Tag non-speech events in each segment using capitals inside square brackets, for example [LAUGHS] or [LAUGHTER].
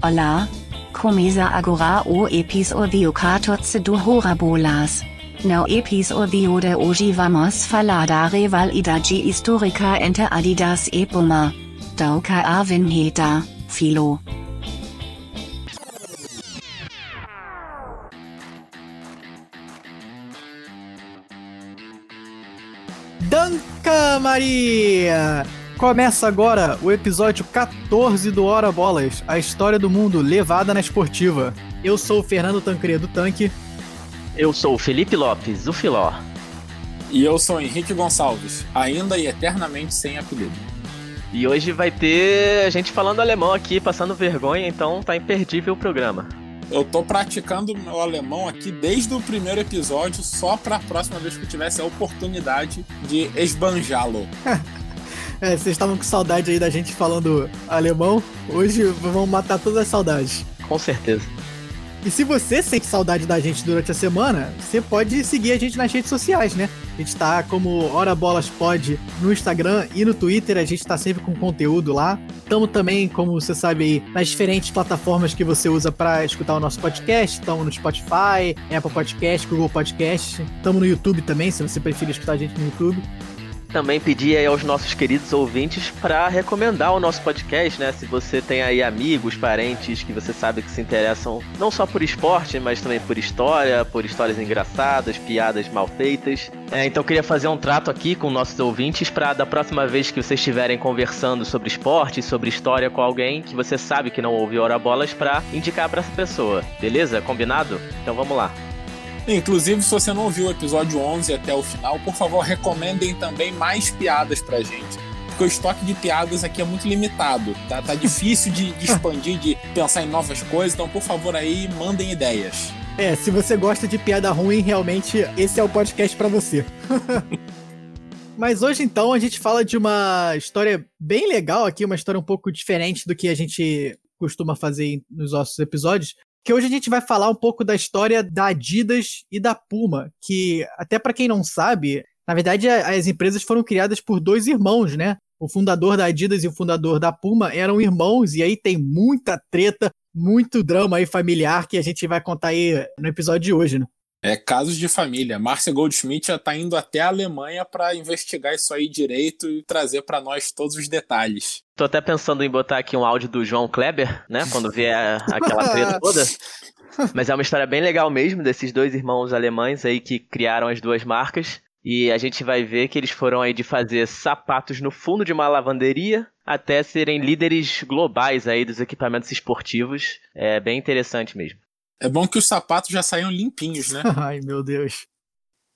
Olá, começa agora o episódio 14 do Horabolas. No episódio de hoje vamos falar da rivalidade histórica entre Adidas e Puma. Toca a Filo. Danca Maria! Começa agora o episódio 14 do Hora Bolas, a história do mundo levada na esportiva. Eu sou o Fernando Tancredo Tanque. Eu sou o Felipe Lopes, o Filó. E eu sou o Henrique Gonçalves, ainda e eternamente sem apelido. E hoje vai ter a gente falando alemão aqui, passando vergonha, então tá imperdível o programa. Eu tô praticando meu alemão aqui desde o primeiro episódio, só pra próxima vez que eu tivesse a oportunidade de esbanjá-lo. [LAUGHS] é, vocês estavam com saudade aí da gente falando alemão? Hoje vamos matar todas as saudades. Com certeza. E se você sente saudade da gente durante a semana, você pode seguir a gente nas redes sociais, né? A gente tá como Hora Bolas Pod no Instagram e no Twitter, a gente tá sempre com conteúdo lá. Estamos também, como você sabe aí, nas diferentes plataformas que você usa para escutar o nosso podcast. Estamos no Spotify, Apple Podcast, Google Podcast. Estamos no YouTube também, se você preferir escutar a gente no YouTube também pedir aí aos nossos queridos ouvintes para recomendar o nosso podcast, né? Se você tem aí amigos, parentes que você sabe que se interessam não só por esporte, mas também por história, por histórias engraçadas, piadas mal feitas. É, então queria fazer um trato aqui com nossos ouvintes para da próxima vez que vocês estiverem conversando sobre esporte, sobre história com alguém que você sabe que não ouviu Hora Bolas para indicar para essa pessoa. Beleza? Combinado? Então vamos lá. Inclusive, se você não ouviu o episódio 11 até o final, por favor, recomendem também mais piadas pra gente. Porque o estoque de piadas aqui é muito limitado, tá? Tá difícil de, de expandir, de pensar em novas coisas, então, por favor, aí, mandem ideias. É, se você gosta de piada ruim, realmente esse é o podcast para você. [LAUGHS] Mas hoje então a gente fala de uma história bem legal aqui, uma história um pouco diferente do que a gente costuma fazer nos nossos episódios, que hoje a gente vai falar um pouco da história da Adidas e da Puma, que até para quem não sabe, na verdade as empresas foram criadas por dois irmãos, né? O fundador da Adidas e o fundador da Puma eram irmãos e aí tem muita treta, muito drama aí familiar que a gente vai contar aí no episódio de hoje, né? É, casos de família. Márcia Goldschmidt já está indo até a Alemanha para investigar isso aí direito e trazer para nós todos os detalhes. Tô até pensando em botar aqui um áudio do João Kleber, né? Quando vier aquela treta toda. Mas é uma história bem legal mesmo desses dois irmãos alemães aí que criaram as duas marcas. E a gente vai ver que eles foram aí de fazer sapatos no fundo de uma lavanderia até serem líderes globais aí dos equipamentos esportivos. É bem interessante mesmo. É bom que os sapatos já saiam limpinhos, né? [LAUGHS] Ai, meu Deus.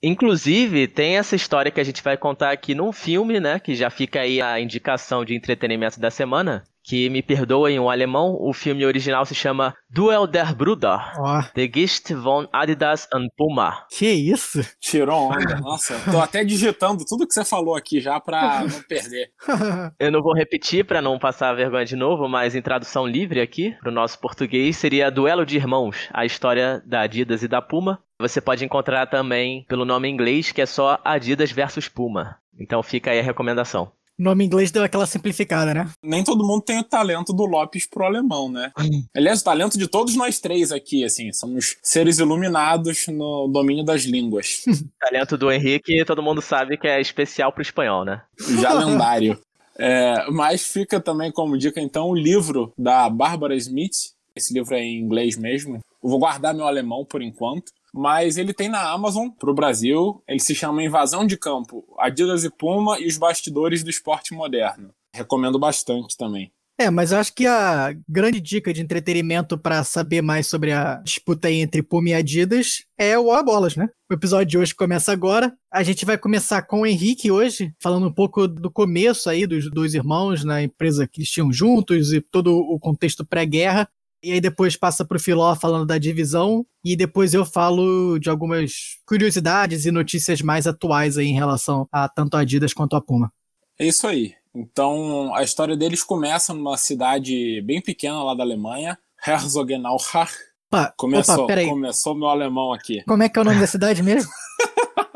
Inclusive, tem essa história que a gente vai contar aqui num filme, né? Que já fica aí a indicação de entretenimento da semana, que me perdoem o alemão, o filme original se chama Duel der Brüder, oh. The Gist von Adidas and Puma. Que isso? Tirou onda. Nossa, tô até digitando tudo que você falou aqui já pra não perder. [LAUGHS] Eu não vou repetir para não passar vergonha de novo, mas em tradução livre aqui, pro nosso português, seria Duelo de Irmãos, a história da Adidas e da Puma. Você pode encontrar também pelo nome em inglês, que é só Adidas versus Puma. Então fica aí a recomendação nome inglês deu aquela simplificada, né? Nem todo mundo tem o talento do Lopes pro alemão, né? Aliás, o talento de todos nós três aqui, assim, somos seres iluminados no domínio das línguas. [LAUGHS] talento do Henrique, todo mundo sabe que é especial pro espanhol, né? Já lendário. É, mas fica também como dica, então, o livro da Barbara Smith. Esse livro é em inglês mesmo. Eu vou guardar meu alemão por enquanto mas ele tem na Amazon pro Brasil. Ele se chama Invasão de Campo, Adidas e Puma e os bastidores do esporte moderno. Recomendo bastante também. É, mas eu acho que a grande dica de entretenimento para saber mais sobre a disputa entre Puma e Adidas é o A Bolas, né? O episódio de hoje começa agora. A gente vai começar com o Henrique hoje, falando um pouco do começo aí dos dois irmãos na empresa que eles tinham juntos e todo o contexto pré-guerra. E aí depois passa pro Filó falando da divisão. E depois eu falo de algumas curiosidades e notícias mais atuais aí em relação a tanto a Adidas quanto a Puma. É isso aí. Então a história deles começa numa cidade bem pequena lá da Alemanha, Herzogenaurach. Opa, começou, opa, começou meu alemão aqui. Como é que é o nome da cidade mesmo?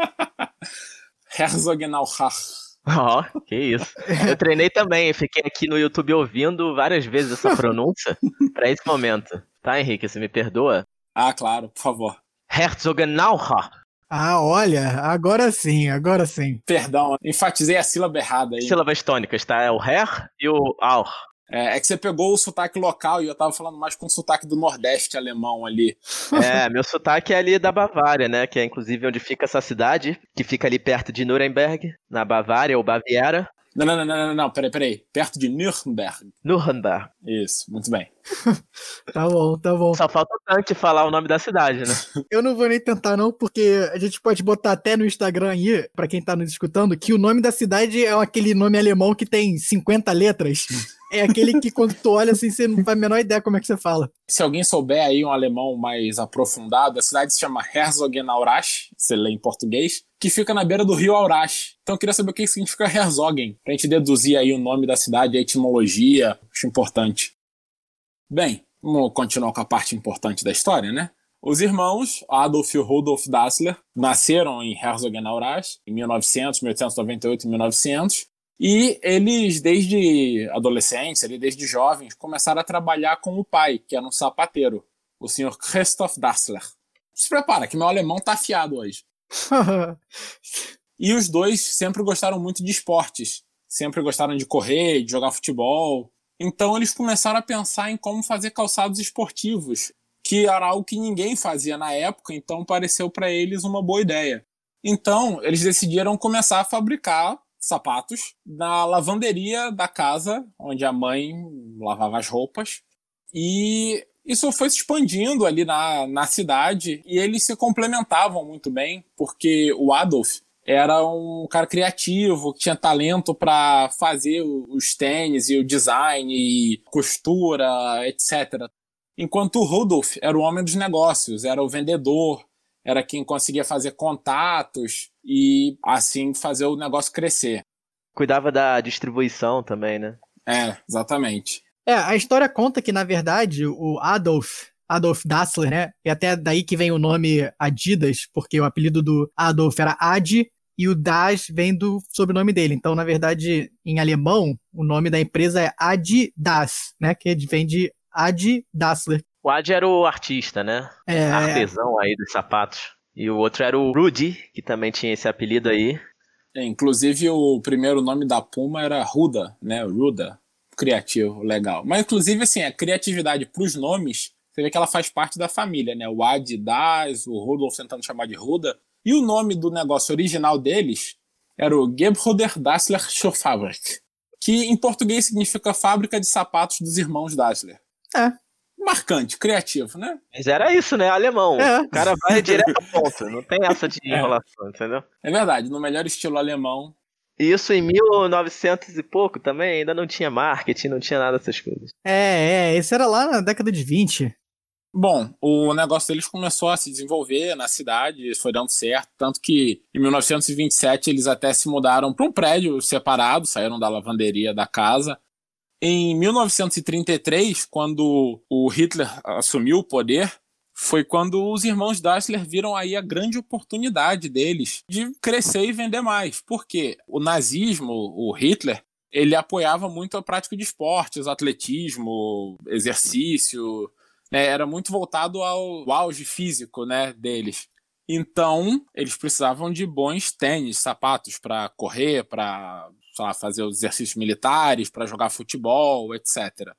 [LAUGHS] Herzogenaurach. Ó, oh, que isso. Eu treinei também, fiquei aqui no YouTube ouvindo várias vezes essa pronúncia [LAUGHS] para esse momento. Tá, Henrique, você me perdoa? Ah, claro, por favor. Herzogenaurach. Ah, olha, agora sim, agora sim. Perdão, enfatizei a sílaba errada aí. Sílabas tônicas, tá? É o Her e o Aur. É, é, que você pegou o sotaque local e eu tava falando mais com o sotaque do Nordeste alemão ali. É, meu sotaque é ali da Bavária, né? Que é inclusive onde fica essa cidade, que fica ali perto de Nuremberg, na Bavária ou Baviera. Não, não, não, não, não, não, peraí, peraí. Perto de Nuremberg. Nuremberg. Isso, muito bem. [LAUGHS] tá bom, tá bom. Só falta o tanque falar o nome da cidade, né? [LAUGHS] Eu não vou nem tentar, não, porque a gente pode botar até no Instagram aí, pra quem tá nos escutando, que o nome da cidade é aquele nome alemão que tem 50 letras. [LAUGHS] É aquele que quando tu olha assim, você não faz a menor ideia como é que você fala. Se alguém souber aí um alemão mais aprofundado, a cidade se chama Herzogenaurach, você lê em português, que fica na beira do rio Aurach. Então eu queria saber o que significa Herzogen, pra gente deduzir aí o nome da cidade, a etimologia, acho importante. Bem, vamos continuar com a parte importante da história, né? Os irmãos Adolf e Rudolf Dassler nasceram em Herzogenaurach em 1900, 1898 e 1900 e eles, desde adolescentes, ali, desde jovens, começaram a trabalhar com o pai, que era um sapateiro, o senhor Christoph Dassler. Se prepara, que meu alemão tá afiado hoje. [LAUGHS] e os dois sempre gostaram muito de esportes. Sempre gostaram de correr, de jogar futebol. Então eles começaram a pensar em como fazer calçados esportivos, que era algo que ninguém fazia na época, então pareceu para eles uma boa ideia. Então eles decidiram começar a fabricar sapatos na lavanderia da casa onde a mãe lavava as roupas. E isso foi se expandindo ali na, na cidade e eles se complementavam muito bem, porque o Adolf era um cara criativo, que tinha talento para fazer os tênis e o design e costura, etc. Enquanto o Rudolf era o homem dos negócios, era o vendedor, era quem conseguia fazer contatos e assim fazer o negócio crescer. Cuidava da distribuição também, né? É, exatamente. É, a história conta que, na verdade, o Adolf, Adolf Dassler, né? E até daí que vem o nome Adidas, porque o apelido do Adolf era Adi e o Das vem do sobrenome dele. Então, na verdade, em alemão, o nome da empresa é Adidas, né? Que vem de Adi Dassler. O Adi era o artista, né? É. Artesão aí dos sapatos. E o outro era o Rudy, que também tinha esse apelido aí. É, inclusive o primeiro nome da Puma era Ruda, né? Ruda. Criativo, legal. Mas inclusive assim, a criatividade para os nomes, você vê que ela faz parte da família, né? O Adidas, o Rudolf tentando chamar de Ruda. E o nome do negócio original deles era o Gebruder Dassler Schuhfabrik, que em português significa fábrica de sapatos dos irmãos Dassler. É, marcante, criativo, né? Mas era isso, né? Alemão. É. O cara vai [LAUGHS] direto ao ponto. Não tem essa de é. enrolação, entendeu? É verdade, no melhor estilo alemão. Isso em 1900 e pouco também, ainda não tinha marketing, não tinha nada dessas coisas. É, é, esse era lá na década de 20. Bom, o negócio deles começou a se desenvolver na cidade, foi dando certo, tanto que em 1927 eles até se mudaram para um prédio separado, saíram da lavanderia da casa em 1933, quando o Hitler assumiu o poder, foi quando os irmãos Dassler viram aí a grande oportunidade deles de crescer e vender mais. Porque o nazismo, o Hitler, ele apoiava muito a prática de esportes, atletismo, exercício, né? era muito voltado ao auge físico né, deles. Então, eles precisavam de bons tênis, sapatos para correr, para lá, fazer os exercícios militares, para jogar futebol, etc.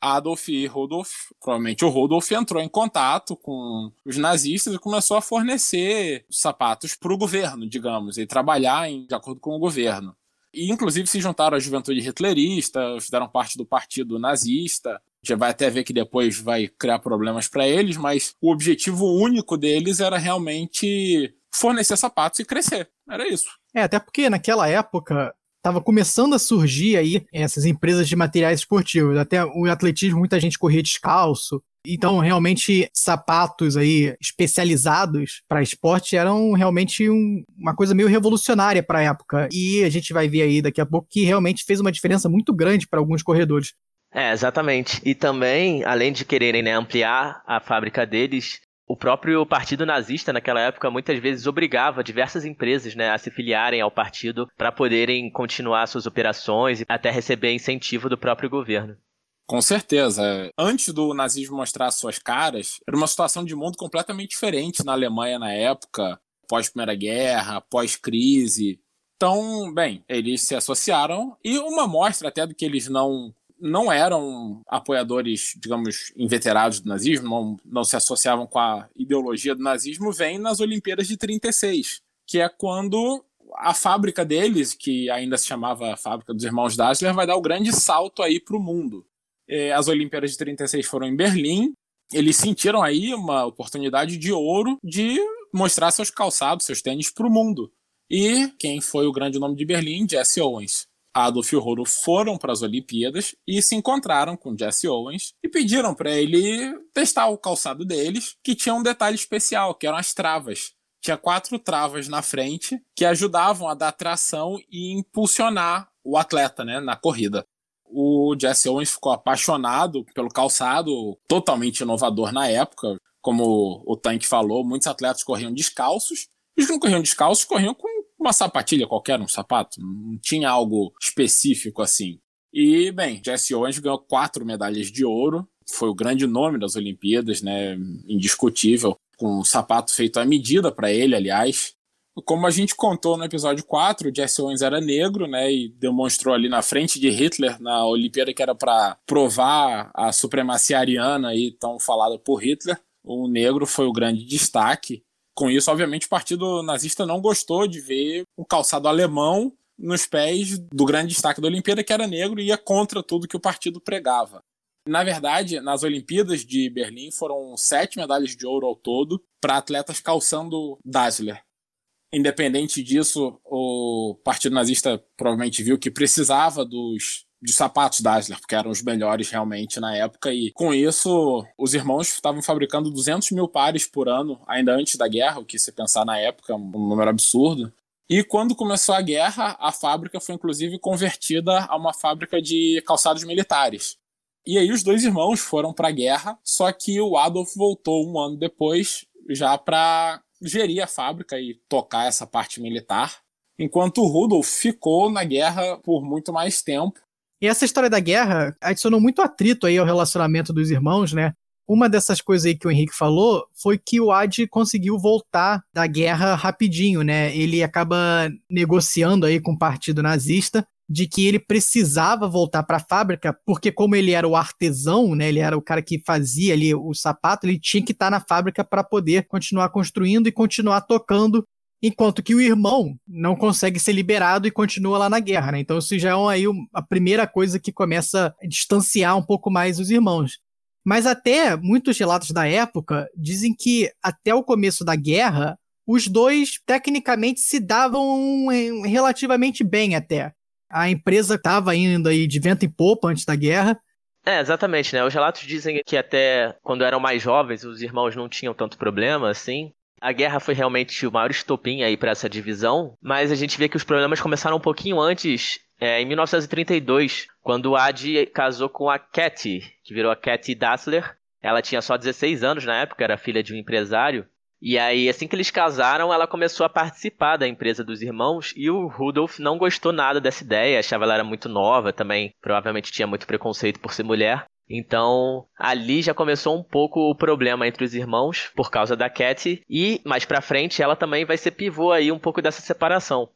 Adolf e Rudolf, provavelmente o Rudolf entrou em contato com os nazistas e começou a fornecer sapatos para o governo, digamos, e trabalhar em, de acordo com o governo. E, inclusive, se juntaram à juventude hitlerista, fizeram parte do partido nazista. Já vai até ver que depois vai criar problemas para eles, mas o objetivo único deles era realmente fornecer sapatos e crescer. Era isso. É, até porque naquela época Tava começando a surgir aí essas empresas de materiais esportivos. Até o atletismo, muita gente corria descalço. Então, realmente, sapatos aí especializados para esporte eram realmente um, uma coisa meio revolucionária para a época. E a gente vai ver aí daqui a pouco que realmente fez uma diferença muito grande para alguns corredores. É, exatamente. E também, além de quererem né, ampliar a fábrica deles, o próprio partido nazista naquela época muitas vezes obrigava diversas empresas né, a se filiarem ao partido para poderem continuar suas operações e até receber incentivo do próprio governo. Com certeza. Antes do nazismo mostrar suas caras, era uma situação de mundo completamente diferente na Alemanha na época, pós-Primeira Guerra, pós-crise. Então, bem, eles se associaram e uma mostra até do que eles não não eram apoiadores, digamos, inveterados do nazismo, não, não se associavam com a ideologia do nazismo, vem nas Olimpíadas de 36, que é quando a fábrica deles, que ainda se chamava Fábrica dos Irmãos Dassler, vai dar o grande salto aí para o mundo. É, as Olimpíadas de 36 foram em Berlim, eles sentiram aí uma oportunidade de ouro de mostrar seus calçados, seus tênis para o mundo. E quem foi o grande nome de Berlim? Jesse Owens. Adolf e o Roro foram para as Olimpíadas e se encontraram com Jesse Owens e pediram para ele testar o calçado deles, que tinha um detalhe especial, que eram as travas. Tinha quatro travas na frente que ajudavam a dar tração e impulsionar o atleta né, na corrida. O Jesse Owens ficou apaixonado pelo calçado, totalmente inovador na época. Como o Tank falou, muitos atletas corriam descalços. Os que não corriam descalços corriam com uma sapatilha qualquer, um sapato. Não tinha algo específico assim. E, bem, Jesse Owens ganhou quatro medalhas de ouro. Foi o grande nome das Olimpíadas, né? Indiscutível. Com um sapato feito à medida para ele, aliás. Como a gente contou no episódio 4, Jesse Owens era negro, né? E demonstrou ali na frente de Hitler, na Olimpíada que era para provar a supremacia ariana aí, tão falada por Hitler. O negro foi o grande destaque. Com isso, obviamente, o partido nazista não gostou de ver um calçado alemão nos pés do grande destaque da Olimpíada, que era negro e ia contra tudo que o partido pregava. Na verdade, nas Olimpíadas de Berlim foram sete medalhas de ouro ao todo para atletas calçando Dassler. Independente disso, o Partido Nazista provavelmente viu que precisava dos de sapatos Dassler, porque eram os melhores realmente na época. E com isso, os irmãos estavam fabricando 200 mil pares por ano, ainda antes da guerra, o que se pensar na época, um número absurdo. E quando começou a guerra, a fábrica foi inclusive convertida a uma fábrica de calçados militares. E aí os dois irmãos foram para a guerra, só que o Adolf voltou um ano depois já para gerir a fábrica e tocar essa parte militar, enquanto o Rudolf ficou na guerra por muito mais tempo e essa história da guerra adicionou muito atrito aí ao relacionamento dos irmãos, né? Uma dessas coisas aí que o Henrique falou foi que o Ad conseguiu voltar da guerra rapidinho, né? Ele acaba negociando aí com o partido nazista de que ele precisava voltar para a fábrica, porque como ele era o artesão, né, ele era o cara que fazia ali o sapato, ele tinha que estar tá na fábrica para poder continuar construindo e continuar tocando enquanto que o irmão não consegue ser liberado e continua lá na guerra, né? Então isso já é aí a primeira coisa que começa a distanciar um pouco mais os irmãos. Mas até muitos relatos da época dizem que até o começo da guerra, os dois tecnicamente se davam relativamente bem até. A empresa estava indo aí de vento em popa antes da guerra. É, exatamente, né? Os relatos dizem que até quando eram mais jovens, os irmãos não tinham tanto problema, assim. A guerra foi realmente o maior estopim aí para essa divisão, mas a gente vê que os problemas começaram um pouquinho antes, é, em 1932, quando o Adi casou com a Cathy, que virou a Cathy Dassler. Ela tinha só 16 anos na época, era filha de um empresário. E aí, assim que eles casaram, ela começou a participar da empresa dos irmãos e o Rudolf não gostou nada dessa ideia, achava ela era muito nova também, provavelmente tinha muito preconceito por ser mulher. Então, ali já começou um pouco o problema entre os irmãos por causa da Cat e mais para frente ela também vai ser pivô aí um pouco dessa separação.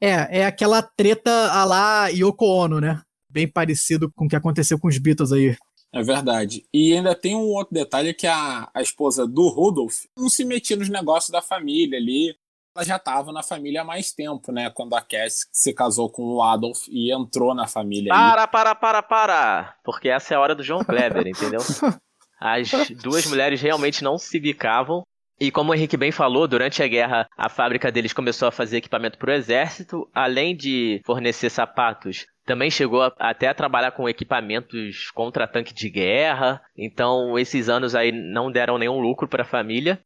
É, é aquela treta a lá Yoko Ono, né? Bem parecido com o que aconteceu com os Beatles aí. É verdade. E ainda tem um outro detalhe que a, a esposa do Rudolf não se metia nos negócios da família ali ela já estava na família há mais tempo, né? Quando a Cass se casou com o Adolf e entrou na família. Para, aí. para, para, para! Porque essa é a hora do João Kleber, entendeu? [LAUGHS] As duas mulheres realmente não se bicavam. E como o Henrique bem falou, durante a guerra a fábrica deles começou a fazer equipamento para o exército, além de fornecer sapatos, também chegou a, até a trabalhar com equipamentos contra tanque de guerra. Então esses anos aí não deram nenhum lucro para a família.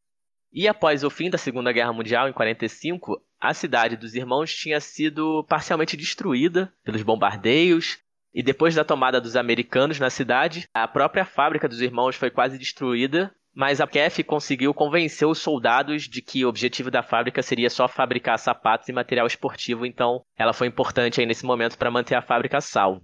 E após o fim da Segunda Guerra Mundial, em 45, a cidade dos irmãos tinha sido parcialmente destruída pelos bombardeios. E depois da tomada dos americanos na cidade, a própria fábrica dos irmãos foi quase destruída, mas a KEF conseguiu convencer os soldados de que o objetivo da fábrica seria só fabricar sapatos e material esportivo, então ela foi importante aí nesse momento para manter a fábrica salva.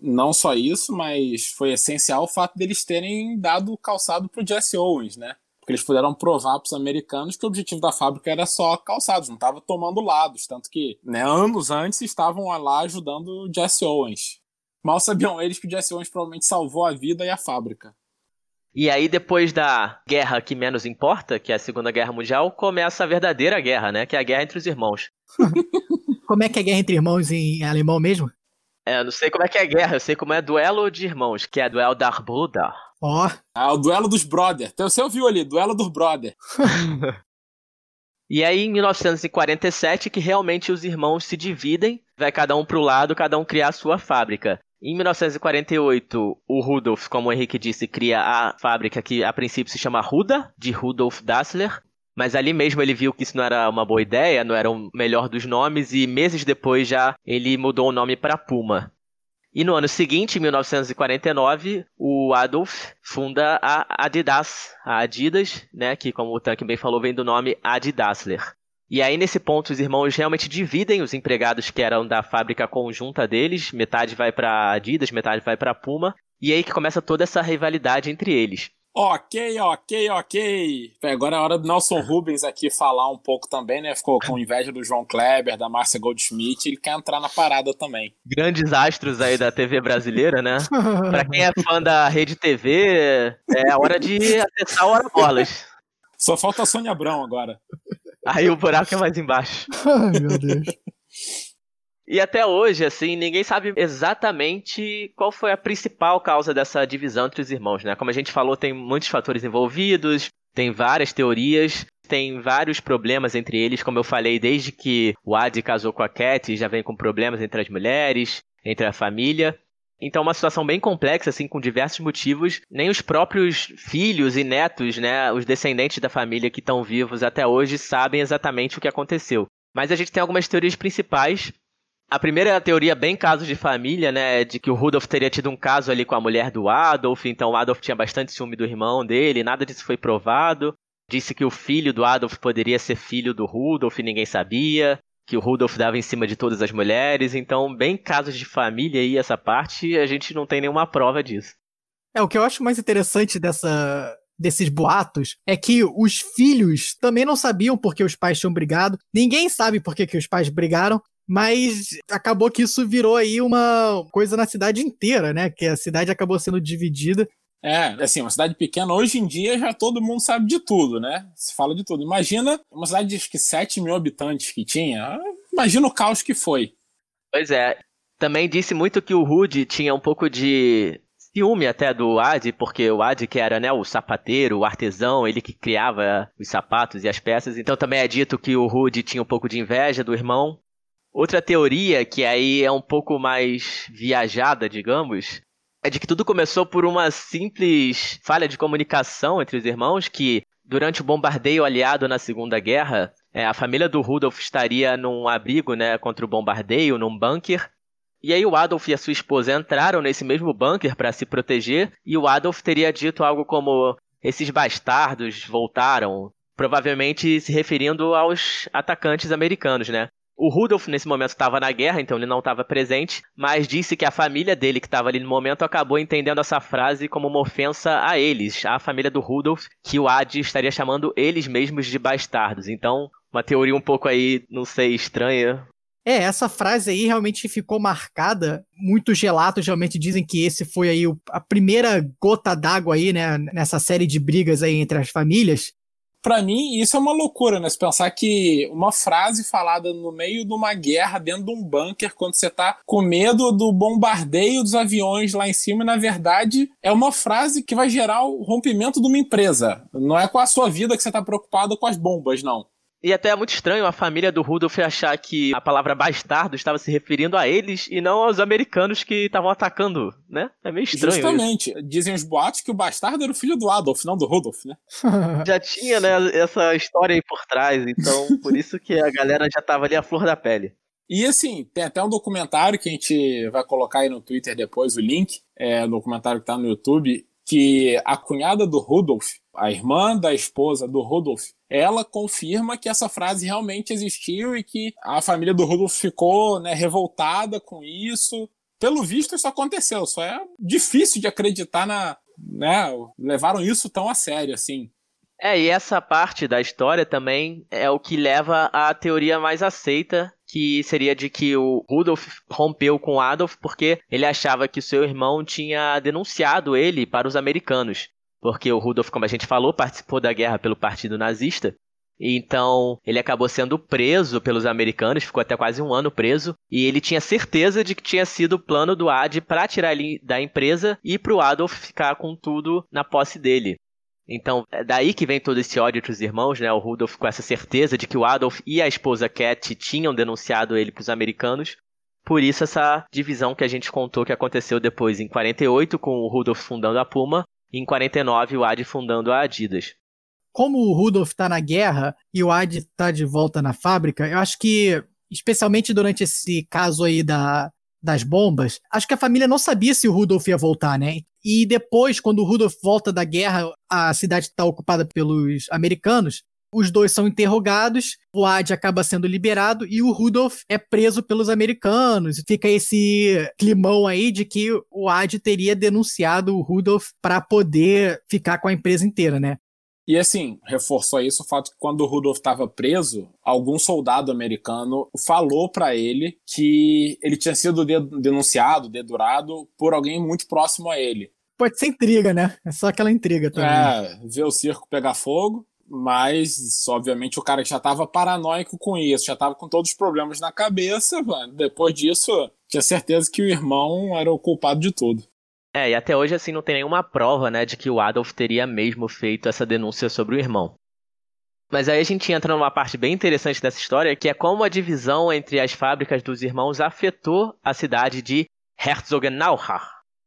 Não só isso, mas foi essencial o fato deles terem dado o calçado para o Jesse Owens, né? Porque eles puderam provar para os americanos que o objetivo da fábrica era só calçados, não estava tomando lados. Tanto que, né, anos antes, estavam lá ajudando o Jesse Owens. Mal sabiam eles que o Jesse Owens provavelmente salvou a vida e a fábrica. E aí, depois da guerra que menos importa, que é a Segunda Guerra Mundial, começa a verdadeira guerra, né? Que é a guerra entre os irmãos. [LAUGHS] como é que é guerra entre irmãos em alemão mesmo? É, eu não sei como é que é guerra, eu sei como é duelo de irmãos, que é duelo da Bruder. Ó. Oh. Ah, o duelo dos brother. Então você ouviu ali, duelo dos brother. [LAUGHS] e aí, em 1947, que realmente os irmãos se dividem, vai cada um pro lado, cada um criar a sua fábrica. Em 1948, o Rudolf, como o Henrique disse, cria a fábrica que a princípio se chama Ruda, de Rudolf Dassler. Mas ali mesmo ele viu que isso não era uma boa ideia, não era o melhor dos nomes, e meses depois já ele mudou o nome para Puma. E no ano seguinte, em 1949, o Adolf funda a Adidas, a Adidas, né, que como o Tank bem falou, vem do nome Adidasler. E aí, nesse ponto, os irmãos realmente dividem os empregados que eram da fábrica conjunta deles. Metade vai para Adidas, metade vai para Puma. E aí que começa toda essa rivalidade entre eles. Ok, ok, ok. Agora é a hora do Nelson Rubens aqui falar um pouco também, né? Ficou com inveja do João Kleber, da Márcia Goldschmidt, ele quer entrar na parada também. Grandes astros aí da TV brasileira, né? [LAUGHS] pra quem é fã da Rede TV, é a hora de acessar o Hora Bolas. Só falta a Sônia Abrão agora. Aí o buraco é mais embaixo. Ai, meu Deus. E até hoje, assim, ninguém sabe exatamente qual foi a principal causa dessa divisão entre os irmãos, né? Como a gente falou, tem muitos fatores envolvidos, tem várias teorias, tem vários problemas entre eles, como eu falei, desde que o Adi casou com a Cat, já vem com problemas entre as mulheres, entre a família. Então, uma situação bem complexa, assim, com diversos motivos. Nem os próprios filhos e netos, né, os descendentes da família que estão vivos até hoje, sabem exatamente o que aconteceu. Mas a gente tem algumas teorias principais a primeira é a teoria bem caso de família, né? De que o Rudolf teria tido um caso ali com a mulher do Adolf, então o Adolf tinha bastante ciúme do irmão dele, nada disso foi provado. Disse que o filho do Adolf poderia ser filho do Rudolf, ninguém sabia. Que o Rudolf dava em cima de todas as mulheres, então, bem casos de família aí, essa parte, a gente não tem nenhuma prova disso. É, o que eu acho mais interessante dessa, desses boatos é que os filhos também não sabiam porque os pais tinham brigado. Ninguém sabe por que, que os pais brigaram. Mas acabou que isso virou aí uma coisa na cidade inteira, né? Que a cidade acabou sendo dividida. É, assim, uma cidade pequena, hoje em dia já todo mundo sabe de tudo, né? Se fala de tudo. Imagina uma cidade de acho que 7 mil habitantes que tinha. Imagina o caos que foi. Pois é. Também disse muito que o Rude tinha um pouco de ciúme até do Adi, porque o Adi, que era né, o sapateiro, o artesão, ele que criava os sapatos e as peças. Então também é dito que o Rude tinha um pouco de inveja do irmão. Outra teoria, que aí é um pouco mais viajada, digamos, é de que tudo começou por uma simples falha de comunicação entre os irmãos, que durante o bombardeio aliado na Segunda Guerra, é, a família do Rudolf estaria num abrigo né, contra o bombardeio, num bunker. E aí o Adolf e a sua esposa entraram nesse mesmo bunker para se proteger, e o Adolf teria dito algo como: esses bastardos voltaram, provavelmente se referindo aos atacantes americanos, né? O Rudolf, nesse momento, estava na guerra, então ele não estava presente, mas disse que a família dele, que estava ali no momento, acabou entendendo essa frase como uma ofensa a eles, a família do Rudolf, que o Adi estaria chamando eles mesmos de bastardos. Então, uma teoria um pouco aí, não sei, estranha. É, essa frase aí realmente ficou marcada. Muitos relatos realmente dizem que esse foi aí a primeira gota d'água aí, né, nessa série de brigas aí entre as famílias para mim, isso é uma loucura, né? Se pensar que uma frase falada no meio de uma guerra, dentro de um bunker, quando você tá com medo do bombardeio dos aviões lá em cima, na verdade, é uma frase que vai gerar o rompimento de uma empresa. Não é com a sua vida que você tá preocupado com as bombas, não. E até é muito estranho a família do Rudolf achar que a palavra bastardo estava se referindo a eles e não aos americanos que estavam atacando, né? É meio estranho. Justamente. Isso. Dizem os boatos que o bastardo era o filho do Adolf, não do Rudolf, né? [LAUGHS] já tinha, né, essa história aí por trás, então por isso que a galera já tava ali à flor da pele. E assim, tem até um documentário que a gente vai colocar aí no Twitter depois, o link, é um documentário que tá no YouTube, que a cunhada do Rudolf a irmã da esposa do Rudolf, ela confirma que essa frase realmente existiu e que a família do Rudolf ficou né, revoltada com isso. Pelo visto, isso aconteceu. Só é difícil de acreditar na. Né, levaram isso tão a sério assim. É, e essa parte da história também é o que leva à teoria mais aceita, que seria de que o Rudolf rompeu com Adolf porque ele achava que seu irmão tinha denunciado ele para os americanos porque o Rudolf, como a gente falou, participou da guerra pelo Partido Nazista. Então, ele acabou sendo preso pelos americanos, ficou até quase um ano preso, e ele tinha certeza de que tinha sido o plano do Ad para tirar ele da empresa e para o Adolf ficar com tudo na posse dele. Então, é daí que vem todo esse ódio entre os irmãos, né? O Rudolf com essa certeza de que o Adolf e a esposa Cat tinham denunciado ele para os americanos. Por isso essa divisão que a gente contou que aconteceu depois em 48 com o Rudolf fundando a Puma em 49 o Ad fundando a Adidas. Como o Rudolf está na guerra e o Ad está de volta na fábrica, eu acho que, especialmente durante esse caso aí da, das bombas, acho que a família não sabia se o Rudolf ia voltar, né? E depois, quando o Rudolf volta da guerra, a cidade está ocupada pelos americanos, os dois são interrogados, o Ad acaba sendo liberado e o Rudolph é preso pelos americanos. Fica esse climão aí de que o Ad teria denunciado o Rudolph para poder ficar com a empresa inteira, né? E assim, reforçou isso o fato que quando o Rudolph estava preso, algum soldado americano falou para ele que ele tinha sido denunciado, dedurado por alguém muito próximo a ele. Pode ser intriga, né? É só aquela intriga também. É, ver o circo pegar fogo. Mas, obviamente, o cara já estava paranoico com isso, já estava com todos os problemas na cabeça, mano. Depois disso, tinha certeza que o irmão era o culpado de tudo. É, e até hoje, assim, não tem nenhuma prova, né, de que o Adolf teria mesmo feito essa denúncia sobre o irmão. Mas aí a gente entra numa parte bem interessante dessa história, que é como a divisão entre as fábricas dos irmãos afetou a cidade de Herzogenaurach,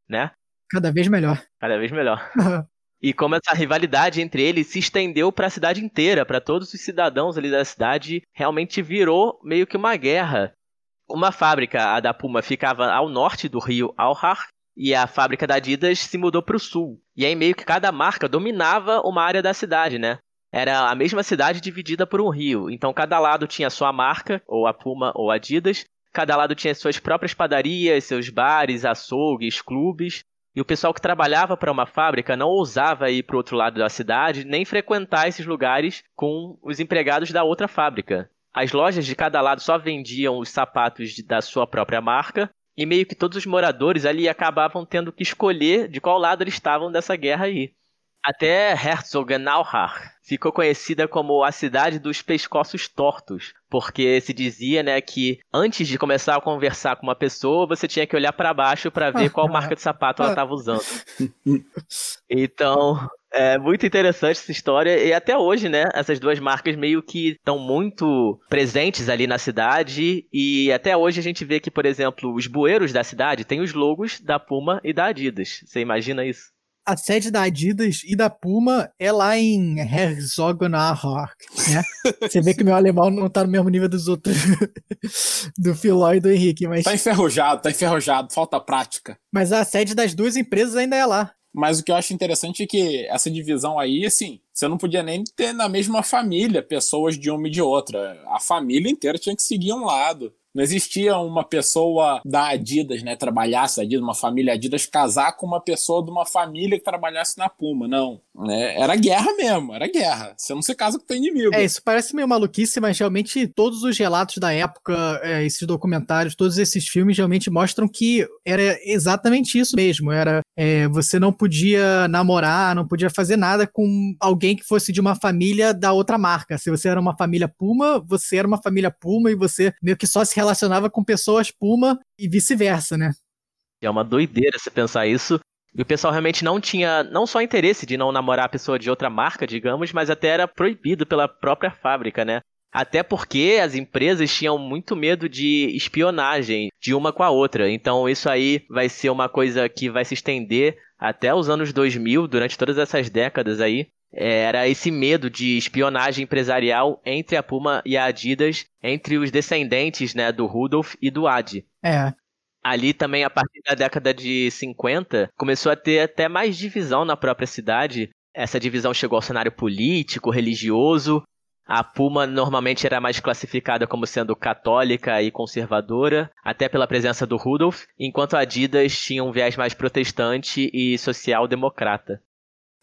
né? Cada vez melhor. Cada vez melhor. [LAUGHS] E como essa rivalidade entre eles se estendeu para a cidade inteira, para todos os cidadãos ali da cidade, realmente virou meio que uma guerra. Uma fábrica, a da Puma, ficava ao norte do rio Alhar, e a fábrica da Adidas se mudou para o sul. E aí meio que cada marca dominava uma área da cidade, né? Era a mesma cidade dividida por um rio. Então cada lado tinha sua marca, ou a Puma ou a Adidas. Cada lado tinha suas próprias padarias, seus bares, açougues, clubes. E o pessoal que trabalhava para uma fábrica não ousava ir para o outro lado da cidade, nem frequentar esses lugares com os empregados da outra fábrica. As lojas de cada lado só vendiam os sapatos de, da sua própria marca, e meio que todos os moradores ali acabavam tendo que escolher de qual lado eles estavam dessa guerra aí. Até Herzogenaurach ficou conhecida como a cidade dos pescoços tortos, porque se dizia, né, que antes de começar a conversar com uma pessoa, você tinha que olhar para baixo para ver qual marca de sapato ela estava usando. Então, é muito interessante essa história e até hoje, né, essas duas marcas meio que estão muito presentes ali na cidade e até hoje a gente vê que, por exemplo, os bueiros da cidade têm os logos da Puma e da Adidas. Você imagina isso? A sede da Adidas e da Puma é lá em Herzogenaurach, né? [LAUGHS] Você vê que meu alemão não tá no mesmo nível dos outros, [LAUGHS] do Filó e do Henrique, mas... Tá enferrujado, tá enferrujado, falta prática. Mas a sede das duas empresas ainda é lá. Mas o que eu acho interessante é que essa divisão aí, assim, você não podia nem ter na mesma família pessoas de uma e de outra. A família inteira tinha que seguir um lado. Não existia uma pessoa da Adidas, né, trabalhasse Adidas, uma família Adidas, casar com uma pessoa de uma família que trabalhasse na Puma, não. É, era guerra mesmo, era guerra. Você não se casa com teu inimigo. É, isso parece meio maluquice, mas realmente todos os relatos da época, é, esses documentários, todos esses filmes realmente mostram que era exatamente isso mesmo. Era é, você não podia namorar, não podia fazer nada com alguém que fosse de uma família da outra marca. Se você era uma família Puma, você era uma família Puma e você meio que só se relacionava com pessoas Puma e vice-versa, né? É uma doideira você pensar isso. E o pessoal realmente não tinha não só interesse de não namorar a pessoa de outra marca, digamos, mas até era proibido pela própria fábrica, né? Até porque as empresas tinham muito medo de espionagem de uma com a outra. Então isso aí vai ser uma coisa que vai se estender até os anos 2000, durante todas essas décadas aí. Era esse medo de espionagem empresarial entre a Puma e a Adidas, entre os descendentes né, do Rudolf e do Ad. É. Ali também, a partir da década de 50, começou a ter até mais divisão na própria cidade essa divisão chegou ao cenário político, religioso. A Puma normalmente era mais classificada como sendo católica e conservadora, até pela presença do Rudolf, enquanto a Adidas tinha um viés mais protestante e social-democrata.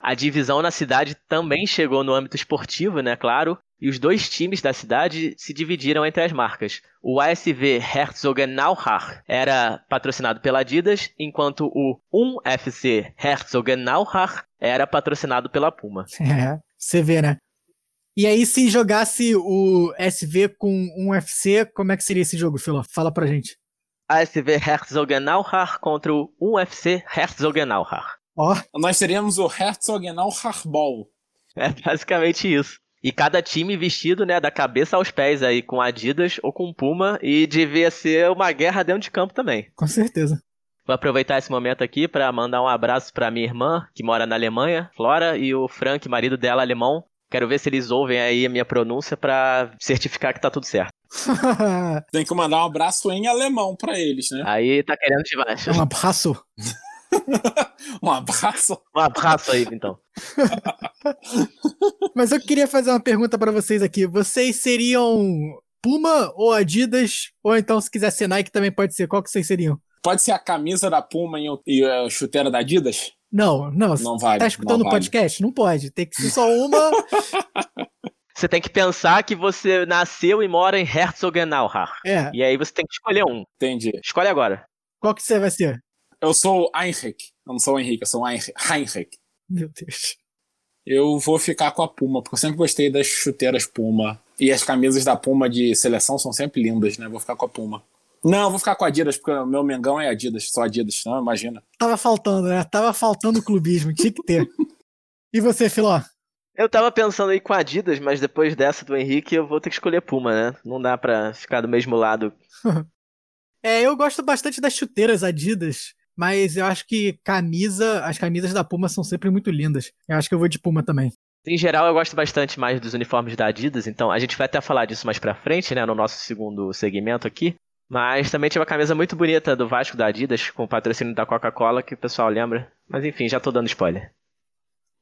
A divisão na cidade também chegou no âmbito esportivo, né, claro, e os dois times da cidade se dividiram entre as marcas. O ASV Herzogenaurach era patrocinado pela Adidas, enquanto o 1FC Herzogenaurach era patrocinado pela Puma. [LAUGHS] É, você vê, né? E aí, se jogasse o SV com um UFC, como é que seria esse jogo, Filo? Fala pra gente. ASV Herzogenaurach contra o 1FC Herzogenaurach. Ó. Nós teríamos o Herzogenaurach Ball. É basicamente isso. E cada time vestido, né, da cabeça aos pés aí, com Adidas ou com Puma, e devia ser uma guerra dentro de campo também. Com certeza. Vou aproveitar esse momento aqui para mandar um abraço para minha irmã, que mora na Alemanha, Flora, e o Frank, marido dela, alemão. Quero ver se eles ouvem aí a minha pronúncia para certificar que tá tudo certo. [LAUGHS] Tem que mandar um abraço em alemão para eles, né? Aí tá querendo demais. Um abraço. [LAUGHS] [LAUGHS] um abraço. Um abraço aí, então. [LAUGHS] Mas eu queria fazer uma pergunta para vocês aqui. Vocês seriam Puma ou Adidas? Ou então, se quiser ser Nike, também pode ser. Qual que vocês seriam? Pode ser a camisa da Puma e a chuteira da Adidas? Não, não. Não vale. Tá escutando o vale. podcast? Não pode. Tem que ser só uma. [LAUGHS] Você tem que pensar que você nasceu e mora em Herzogenaurach. É. E aí você tem que escolher um. Entendi. Escolhe agora. Qual que você vai ser? Eu sou o Heinrich. Eu não sou o Henrique, eu sou o Heinrich. Meu Deus. Eu vou ficar com a Puma, porque eu sempre gostei das chuteiras Puma. E as camisas da Puma de seleção são sempre lindas, né? Vou ficar com a Puma. Não, vou ficar com a Adidas, porque o meu Mengão é Adidas, só Adidas, não, imagina. Tava faltando, né? Tava faltando clubismo. Tinha que ter. E você, Filó? Eu tava pensando aí com Adidas, mas depois dessa do Henrique eu vou ter que escolher Puma, né? Não dá pra ficar do mesmo lado. [LAUGHS] É, eu gosto bastante das chuteiras Adidas, mas eu acho que camisa, as camisas da Puma são sempre muito lindas. Eu acho que eu vou de Puma também. Em geral, eu gosto bastante mais dos uniformes da Adidas, então a gente vai até falar disso mais pra frente, né, no nosso segundo segmento aqui. Mas também tinha uma camisa muito bonita do Vasco da Adidas, com o patrocínio da Coca-Cola, que o pessoal lembra. Mas enfim, já tô dando spoiler.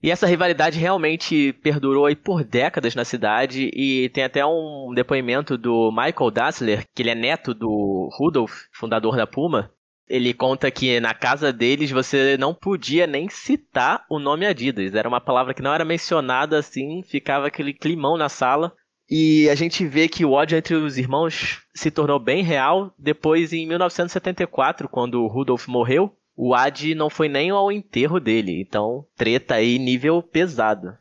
E essa rivalidade realmente perdurou aí por décadas na cidade e tem até um depoimento do Michael Dassler, que ele é neto do Rudolf, fundador da Puma. Ele conta que na casa deles você não podia nem citar o nome Adidas. Era uma palavra que não era mencionada assim, ficava aquele climão na sala. E a gente vê que o ódio entre os irmãos se tornou bem real depois em 1974, quando o Rudolf morreu. O Ad não foi nem ao enterro dele, então treta aí nível pesado.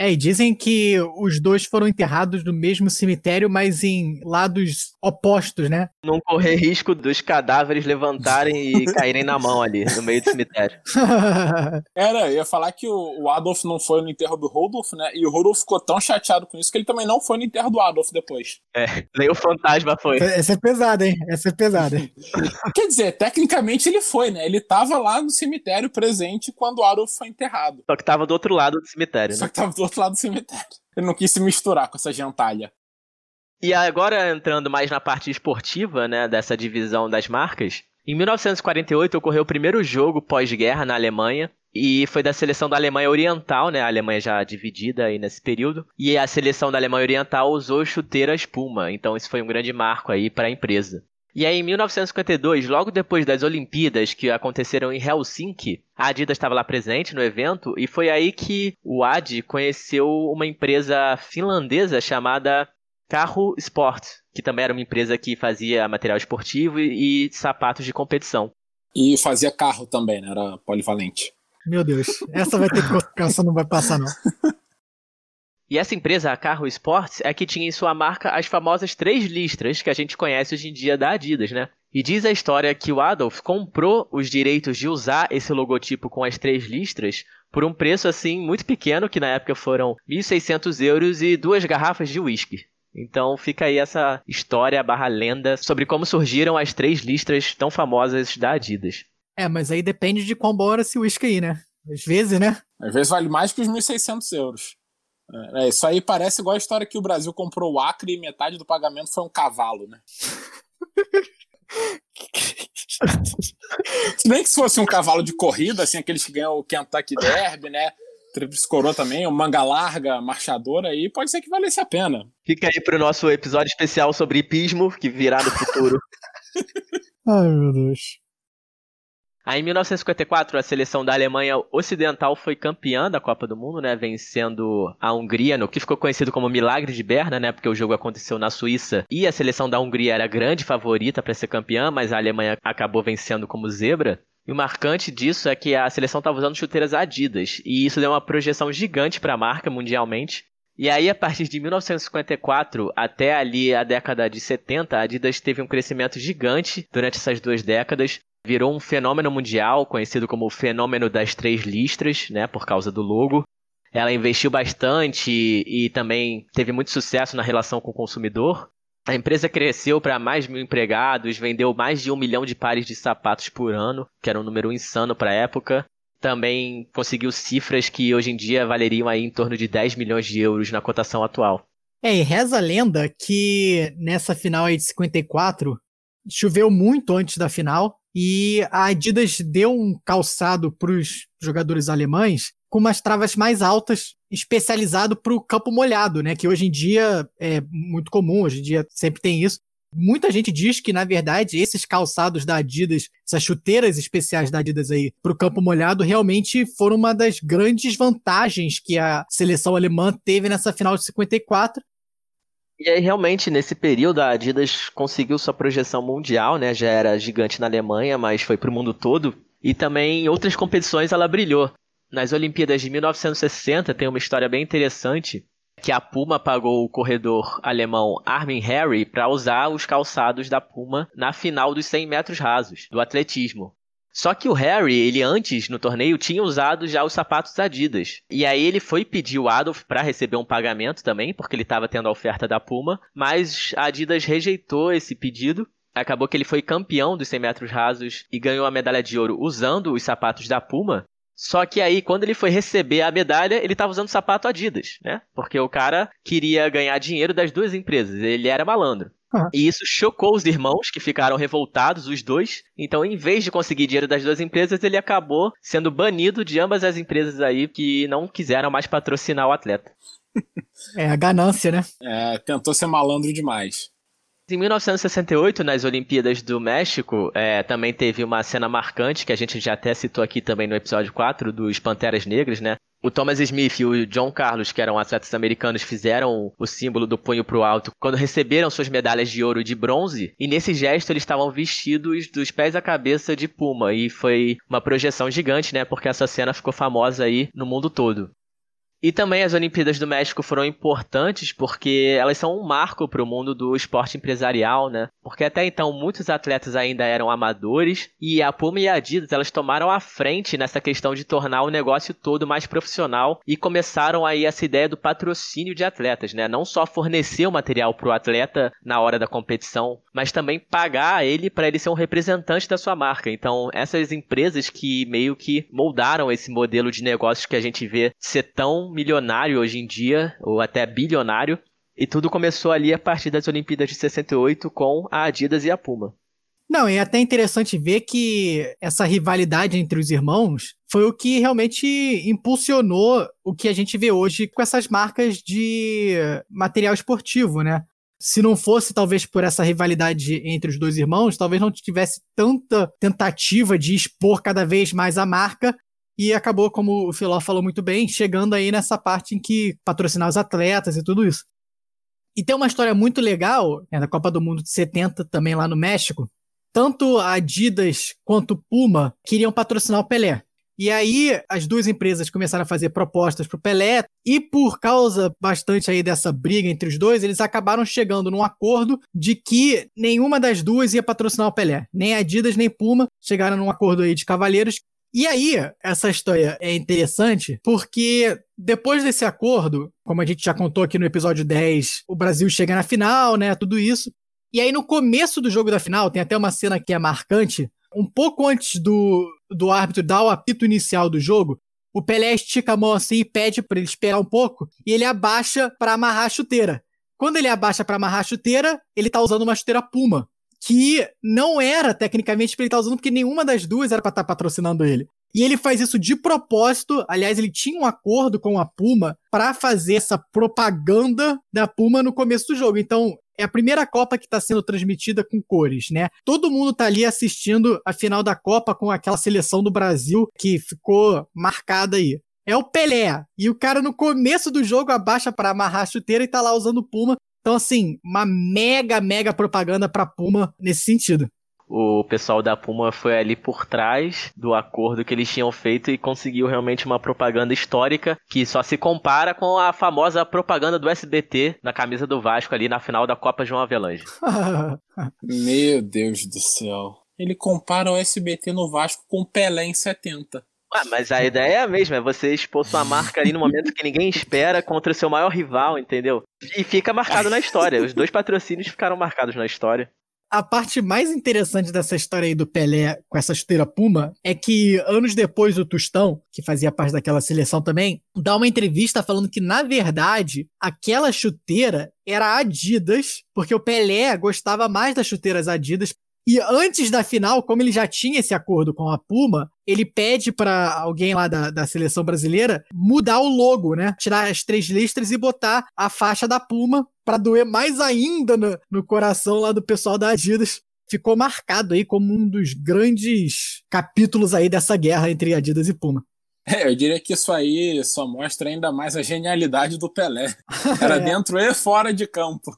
É, e dizem que os dois foram enterrados no mesmo cemitério, mas em lados opostos, né? Não correr [LAUGHS] risco dos cadáveres levantarem e [LAUGHS] caírem na mão ali, no meio do cemitério. [LAUGHS] Era, eu ia falar que o, Adolf não foi no enterro do Rudolf, né? E o Rudolf ficou tão chateado com isso que ele também não foi no enterro do Adolf depois. É, nem o fantasma foi. Essa é pesada, hein? Essa é pesada. hein? Quer dizer, tecnicamente ele foi, né? Ele tava lá no cemitério presente quando o Adolf foi enterrado. Só que tava do outro lado do cemitério, Só né? que tava do outro lado do cemitério. Ele não quis se misturar com essa gentalha. E agora entrando mais na parte esportiva, né, dessa divisão das marcas, em 1948 ocorreu o primeiro jogo pós-guerra na Alemanha e foi da seleção da Alemanha Oriental, né, a Alemanha já dividida aí nesse período, e a seleção da Alemanha Oriental usou chuteiras Puma, então isso foi um grande marco aí para a empresa. E aí, em 1952, logo depois das Olimpíadas que aconteceram em Helsinki, a Adidas estava lá presente no evento e foi aí que o Adi conheceu uma empresa finlandesa chamada Carro Sport, que também era uma empresa que fazia material esportivo e, e sapatos de competição. E fazia carro também, né? Era polivalente. Meu Deus. Essa vai ter que. Essa não vai passar, não. [LAUGHS] E essa empresa, a Carro Sports, é que tinha em sua marca as famosas três listras que a gente conhece hoje em dia da Adidas, né? E diz a história que o Adolf comprou os direitos de usar esse logotipo com as três listras por um preço assim muito pequeno, que na época foram 1.600 euros e duas garrafas de uísque. Então fica aí essa história barra lenda sobre como surgiram as três listras tão famosas da Adidas. É, mas aí depende de quão bom era esse uísque aí, né? Às vezes, né? Às vezes vale mais que os 1.600 euros. É, isso aí parece igual a história que o Brasil comprou o Acre e metade do pagamento foi um cavalo, né? [LAUGHS] Se bem que se fosse um cavalo de corrida, assim, aqueles que ganham o Kentucky Derby, né? Tríplice coroa também, o manga larga, marchadora, aí pode ser que valesse a pena. Fica aí pro nosso episódio especial sobre hipismo, que virá no futuro. [LAUGHS] Ai, meu Deus. Aí, em 1954, a seleção da Alemanha Ocidental foi campeã da Copa do Mundo, né, vencendo a Hungria, no que ficou conhecido como Milagre de Berna, né, porque o jogo aconteceu na Suíça e a seleção da Hungria era grande favorita para ser campeã, mas a Alemanha acabou vencendo como zebra. E o marcante disso é que a seleção estava usando chuteiras Adidas, e isso deu uma projeção gigante para a marca mundialmente. E aí, a partir de 1954 até ali a década de 70, a Adidas teve um crescimento gigante durante essas duas décadas virou um fenômeno mundial, conhecido como o fenômeno das três listras, né, por causa do logo. Ela investiu bastante e, e também teve muito sucesso na relação com o consumidor. A empresa cresceu para mais mil empregados, vendeu mais de um milhão de pares de sapatos por ano, que era um número insano para a época. Também conseguiu cifras que hoje em dia valeriam aí em torno de 10 milhões de euros na cotação atual. É, e reza a lenda que nessa final aí de 54 choveu muito antes da final e a Adidas deu um calçado para os jogadores alemães com umas travas mais altas, especializado para o campo molhado, né? Que hoje em dia é muito comum, hoje em dia sempre tem isso. Muita gente diz que, na verdade, esses calçados da Adidas, essas chuteiras especiais da Adidas aí para o campo molhado, realmente foram uma das grandes vantagens que a seleção alemã teve nessa final de 54 e aí, realmente, nesse período, a Adidas conseguiu sua projeção mundial, né? Já era gigante na Alemanha, mas foi para o mundo todo. E também em outras competições ela brilhou. Nas Olimpíadas de 1960 tem uma história bem interessante, que a Puma pagou o corredor alemão Armin Harry para usar os calçados da Puma na final dos 100 metros rasos do atletismo. Só que o Harry, ele antes no torneio tinha usado já os sapatos Adidas. E aí ele foi pedir o Adolf para receber um pagamento também, porque ele estava tendo a oferta da Puma, mas a Adidas rejeitou esse pedido. Acabou que ele foi campeão dos 100 metros rasos e ganhou a medalha de ouro usando os sapatos da Puma. Só que aí, quando ele foi receber a medalha, ele estava usando sapato Adidas, né? Porque o cara queria ganhar dinheiro das duas empresas. Ele era malandro. Uhum. E isso chocou os irmãos, que ficaram revoltados, os dois. Então, em vez de conseguir dinheiro das duas empresas, ele acabou sendo banido de ambas as empresas aí que não quiseram mais patrocinar o atleta. [LAUGHS] É a ganância, né? É, tentou ser malandro demais. Em 1968, nas Olimpíadas do México, é, também teve uma cena marcante, que a gente já até citou aqui também no episódio 4, dos Panteras Negras, né? O Thomas Smith e o John Carlos, que eram atletas americanos, fizeram o símbolo do punho pro alto quando receberam suas medalhas de ouro e de bronze, e nesse gesto eles estavam vestidos dos pés à cabeça de puma, e foi uma projeção gigante, né? Porque essa cena ficou famosa aí no mundo todo. E também as Olimpíadas do México foram importantes porque elas são um marco para o mundo do esporte empresarial, né? Porque até então muitos atletas ainda eram amadores e a Puma e a Adidas elas tomaram a frente nessa questão de tornar o negócio todo mais profissional e começaram aí essa ideia do patrocínio de atletas, né? Não só fornecer o material para o atleta na hora da competição, mas também pagar ele para ele ser um representante da sua marca. Então essas empresas que meio que moldaram esse modelo de negócios que a gente vê ser tão milionário hoje em dia, ou até bilionário, e tudo começou ali a partir das Olimpíadas de 68 com a Adidas e a Puma. Não, é até interessante ver que essa rivalidade entre os irmãos foi o que realmente impulsionou o que a gente vê hoje com essas marcas de material esportivo, né? Se não fosse talvez por essa rivalidade entre os dois irmãos, talvez não tivesse tanta tentativa de expor cada vez mais a marca e acabou, como o Filó falou muito bem, chegando aí nessa parte em que patrocinar os atletas e tudo isso. E tem uma história muito legal, né, da Copa do Mundo de 70, também lá no México. Tanto a Adidas quanto o Puma queriam patrocinar o Pelé. E aí as duas empresas começaram a fazer propostas para o Pelé e por causa bastante aí dessa briga entre os dois, eles acabaram chegando num acordo de que nenhuma das duas ia patrocinar o Pelé. Nem a Adidas nem Puma chegaram num acordo aí de cavalheiros e aí, essa história é interessante porque depois desse acordo, como a gente já contou aqui no episódio 10, o Brasil chega na final, né? Tudo isso. E aí, no começo do jogo da final, tem até uma cena que é marcante. Um pouco antes do, do árbitro dar o apito inicial do jogo, o Pelé estica a mão assim e pede para ele esperar um pouco e ele abaixa para amarrar a chuteira. Quando ele abaixa para amarrar a chuteira, ele tá usando uma chuteira Puma que não era tecnicamente pra ele estar tá usando, porque nenhuma das duas era pra estar tá patrocinando ele. E ele faz isso de propósito. Aliás, ele tinha um acordo com a Puma para fazer essa propaganda da Puma no começo do jogo. Então, é a primeira Copa que está sendo transmitida com cores, né? Todo mundo tá ali assistindo a final da Copa com aquela seleção do Brasil que ficou marcada aí. É o Pelé. E o cara no começo do jogo abaixa para amarrar a chuteira e tá lá usando Puma. Então, assim, uma mega, mega propaganda pra Puma nesse sentido o pessoal da Puma foi ali por trás do acordo que eles tinham feito e conseguiu realmente uma propaganda histórica que só se compara com a famosa propaganda do SBT na camisa do Vasco ali na final da Copa João Avelange. Meu Deus do céu. Ele compara o SBT no Vasco com Pelé em 70. Ah, mas a ideia é a mesma, é você expor sua marca ali no momento que ninguém espera contra o seu maior rival, entendeu? E fica marcado na história. Os dois patrocínios ficaram marcados na história a parte mais interessante dessa história aí do Pelé com essa chuteira Puma é que anos depois o Tostão, que fazia parte daquela seleção também, dá uma entrevista falando que na verdade aquela chuteira era Adidas, porque o Pelé gostava mais das chuteiras Adidas e antes da final, como ele já tinha esse acordo com a Puma, ele pede para alguém lá da, da seleção brasileira mudar o logo, né? Tirar as três listras e botar a faixa da Puma para doer mais ainda no, no coração lá do pessoal da Adidas ficou marcado aí como um dos grandes capítulos aí dessa guerra entre Adidas e Puma. É, eu diria que isso aí só mostra ainda mais a genialidade do Pelé. [LAUGHS] Era é. dentro e fora de campo.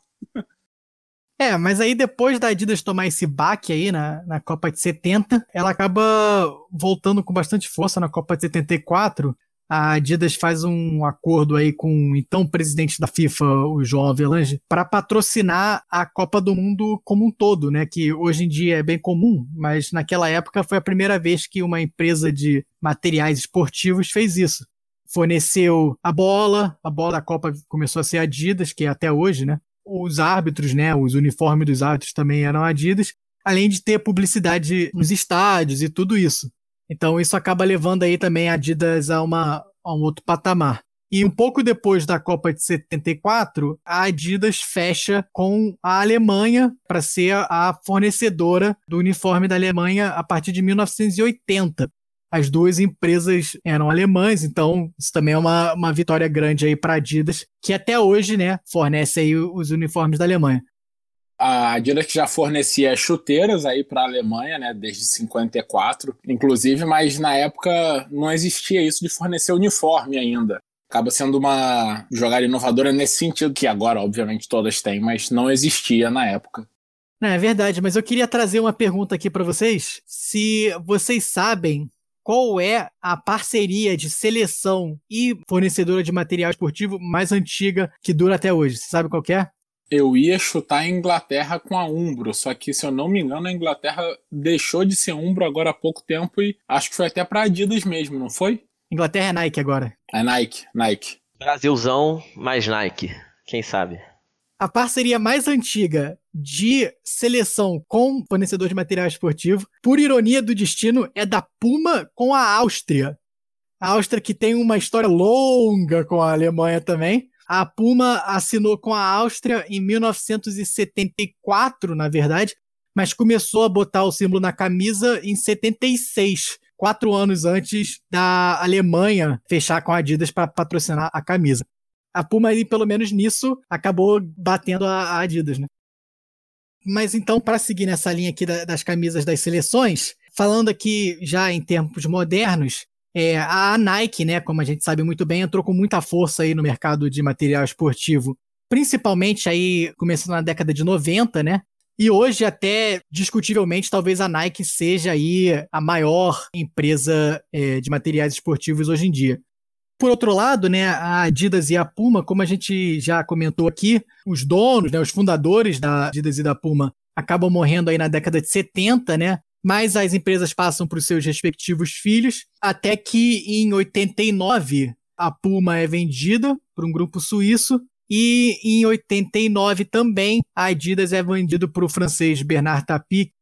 É, mas aí depois da Adidas tomar esse baque aí na, na Copa de 70, ela acaba voltando com bastante força na Copa de 74. A Adidas faz um acordo aí com o então presidente da FIFA, o João Avelange, para patrocinar a Copa do Mundo como um todo, né? Que hoje em dia é bem comum, mas naquela época foi a primeira vez que uma empresa de materiais esportivos fez isso. Forneceu a bola, a bola da Copa começou a ser Adidas, que é até hoje, né? Os árbitros, né, os uniformes dos árbitros também eram Adidas, além de ter publicidade nos estádios e tudo isso. Então isso acaba levando aí também a Adidas a, uma, a um outro patamar. E um pouco depois da Copa de 74, a Adidas fecha com a Alemanha para ser a fornecedora do uniforme da Alemanha a partir de 1980 as duas empresas eram alemãs, então isso também é uma, uma vitória grande aí para a Adidas, que até hoje, né, fornece aí os uniformes da Alemanha. A Adidas já fornecia chuteiras aí para a Alemanha, né, desde 54, inclusive, mas na época não existia isso de fornecer uniforme ainda. Acaba sendo uma jogada inovadora nesse sentido, que agora, obviamente, todas têm, mas não existia na época. É verdade, mas eu queria trazer uma pergunta aqui para vocês. Se vocês sabem qual é a parceria de seleção e fornecedora de material esportivo mais antiga que dura até hoje? Você sabe qual é? Eu ia chutar a Inglaterra com a Umbro, só que se eu não me engano a Inglaterra deixou de ser Umbro agora há pouco tempo e acho que foi até para Adidas mesmo, não foi? Inglaterra é Nike agora. É Nike, Nike. Brasilzão mais Nike, quem sabe? A parceria mais antiga de seleção com fornecedor de material esportivo, por ironia do destino, é da Puma com a Áustria. A Áustria que tem uma história longa com a Alemanha também. A Puma assinou com a Áustria em 1974, na verdade, mas começou a botar o símbolo na camisa em 76, quatro anos antes da Alemanha fechar com a Adidas para patrocinar a camisa a Puma, pelo menos nisso, acabou batendo a, Adidas, né? Mas então, para seguir nessa linha aqui das camisas das seleções, falando aqui já em tempos modernos, é, a Nike, né, como a gente sabe muito bem, entrou com muita força aí no mercado de material esportivo, principalmente aí começando na década de 90, né? E hoje até discutivelmente talvez a Nike seja aí a maior empresa é, de materiais esportivos hoje em dia. Por outro lado, né, a Adidas e a Puma, como a gente já comentou aqui, os donos, né, os fundadores da Adidas e da Puma acabam morrendo aí na década de 70, né? Mas as empresas passam para os seus respectivos filhos, até que em 89 a Puma é vendida para um grupo suíço e em 89 também a Adidas é vendida para o francês Bernard Tapie,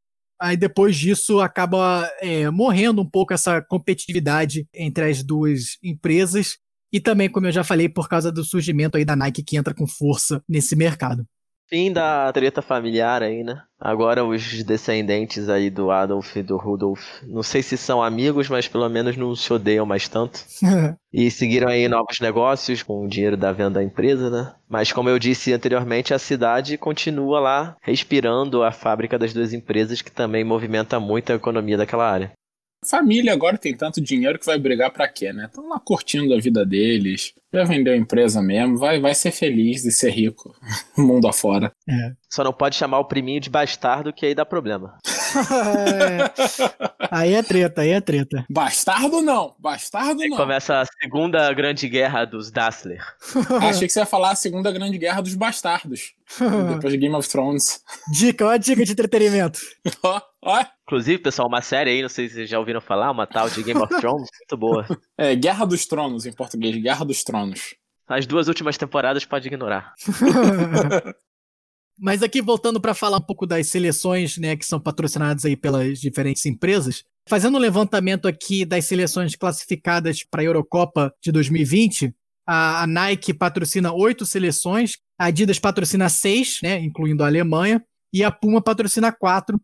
Aí depois disso acaba é, morrendo um pouco essa competitividade entre as duas empresas. E também, como eu já falei, por causa do surgimento aí da Nike que entra com força nesse mercado. Fim da treta familiar aí, né? Agora os descendentes aí do Adolf e do Rudolf, não sei se são amigos, mas pelo menos não se odeiam mais tanto. [LAUGHS] e seguiram aí novos negócios com o dinheiro da venda da empresa, né? Mas como eu disse anteriormente, a cidade continua lá respirando a fábrica das duas empresas que também movimenta muito a economia daquela área. Família agora tem tanto dinheiro que vai brigar para quê, né? Estão lá curtindo a vida deles, já vendeu a empresa mesmo, vai, vai ser feliz de ser rico, [LAUGHS] mundo afora. É. Só não pode chamar o priminho de bastardo, que aí dá problema. é. [LAUGHS] Aí é treta, aí é treta. Bastardo não, bastardo aí não. Começa a segunda grande guerra dos Dassler. [LAUGHS] Achei que você ia falar a segunda grande guerra dos bastardos. depois de Game of Thrones. Dica, ó, dica de entretenimento. Ó, ó. Inclusive, pessoal, uma série aí, não sei se vocês já ouviram falar, uma tal de Game of [LAUGHS] Thrones, muito boa. É, Guerra dos Tronos em português, Guerra dos Tronos. As duas últimas temporadas pode ignorar. [LAUGHS] Mas aqui voltando para falar um pouco das seleções, né, que são patrocinadas aí pelas diferentes empresas, fazendo um levantamento aqui das seleções classificadas para a Eurocopa de 2020, a, a Nike patrocina oito seleções, a Adidas patrocina seis, né, incluindo a Alemanha, e a Puma patrocina quatro.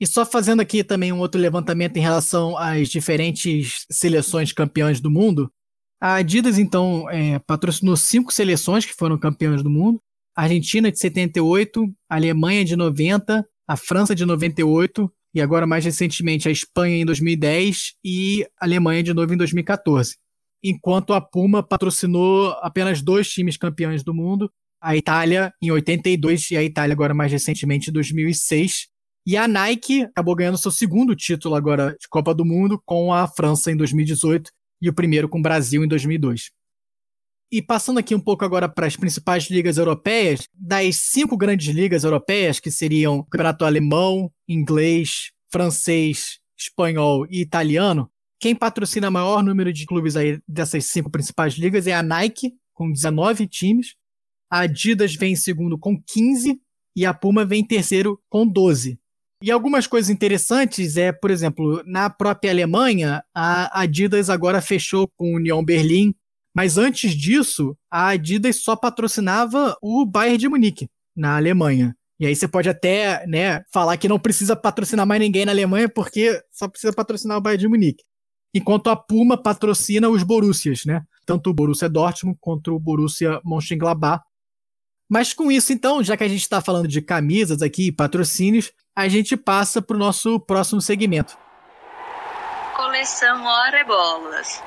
E só fazendo aqui também um outro levantamento em relação às diferentes seleções campeãs do mundo, a Adidas, então, é, patrocinou cinco seleções que foram campeãs do mundo. A Argentina de 78, a Alemanha de 90, a França de 98 e agora mais recentemente a Espanha em 2010 e a Alemanha de novo em 2014. Enquanto a Puma patrocinou apenas dois times campeões do mundo, a Itália em 82 e a Itália agora mais recentemente em 2006. E a Nike acabou ganhando seu segundo título agora de Copa do Mundo com a França em 2018 e o primeiro com o Brasil em 2002. E passando aqui um pouco agora para as principais ligas europeias, das cinco grandes ligas europeias, que seriam o campeonato alemão, inglês, francês, espanhol e italiano, quem patrocina o maior número de clubes aí dessas cinco principais ligas é a Nike, com 19 times. A Adidas vem em segundo com 15 e a Puma vem em terceiro com 12. E algumas coisas interessantes é, por exemplo, na própria Alemanha, a Adidas agora fechou com o Union Berlim mas antes disso, a Adidas só patrocinava o Bayern de Munique, na Alemanha. E aí você pode até né, falar que não precisa patrocinar mais ninguém na Alemanha porque só precisa patrocinar o Bayern de Munique. Enquanto a Puma patrocina os Borussias, né? Tanto o Borussia Dortmund quanto o Borussia Mönchengladbach. Mas com isso, então, já que a gente está falando de camisas aqui e patrocínios, a gente passa para o nosso próximo segmento. Coleção Hora Bolas.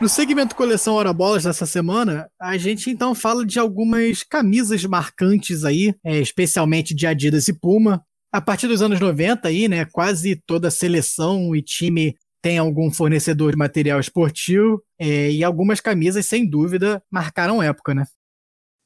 No segmento Coleção Hora Bolas dessa semana, a gente então fala de algumas camisas marcantes aí, é, especialmente de Adidas e Puma. A partir dos anos 90 aí, né, quase toda seleção e time tem algum fornecedor de material esportivo é, e algumas camisas, sem dúvida, marcaram época, né?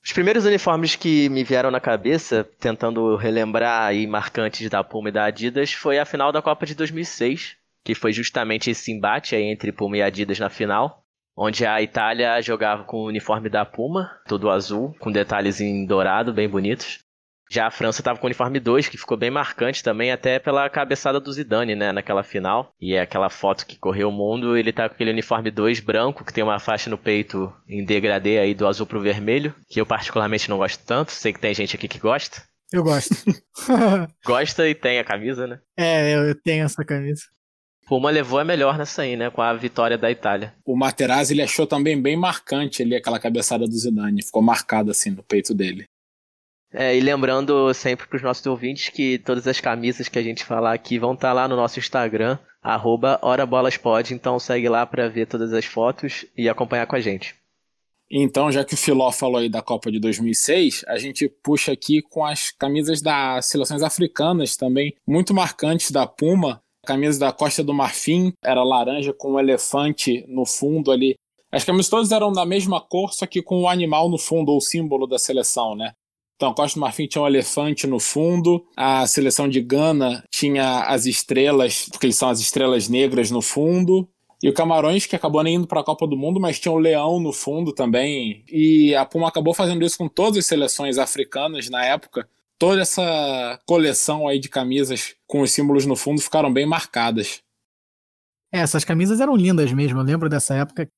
Os primeiros uniformes que me vieram na cabeça, tentando relembrar aí marcantes da Puma e da Adidas, foi a final da Copa de 2006, que foi justamente esse embate aí entre Puma e Adidas na final onde a Itália jogava com o uniforme da Puma, todo azul, com detalhes em dourado, bem bonitos. Já a França estava com o uniforme 2, que ficou bem marcante também, até pela cabeçada do Zidane, né, naquela final. E é aquela foto que correu o mundo, ele tá com aquele uniforme 2 branco, que tem uma faixa no peito em degradê aí do azul pro vermelho, que eu particularmente não gosto tanto, sei que tem gente aqui que gosta. Eu gosto. [LAUGHS] [LAUGHS] Gosta e tem a camisa, né? É, eu tenho essa camisa. Puma levou a melhor nessa aí, né? Com a vitória da Itália. O Materazzi ele achou também bem marcante ali aquela cabeçada do Zidane. Ficou marcada assim no peito dele. É, e lembrando sempre para os nossos ouvintes que todas as camisas que a gente falar aqui vão estar tá lá no nosso Instagram, arroba HoraBolasPod, então segue lá para ver todas as fotos e acompanhar com a gente. Então, já que o Filó falou aí da Copa de 2006, a gente puxa aqui com as camisas das seleções africanas também, muito marcantes da Puma, camisa da Costa do Marfim era laranja com um elefante no fundo ali. As camisas todas eram da mesma cor, só que com o um animal no fundo, ou símbolo da seleção, né? Então, Costa do Marfim tinha um elefante no fundo, a seleção de Gana tinha as estrelas, porque eles são as estrelas negras no fundo, e o Camarões, que acabou nem indo para a Copa do Mundo, mas tinha o Leão no fundo também. E a Puma acabou fazendo isso com todas as seleções africanas na época toda essa coleção aí de camisas com os símbolos no fundo ficaram bem marcadas. É, essas camisas eram lindas mesmo. Eu lembro dessa época.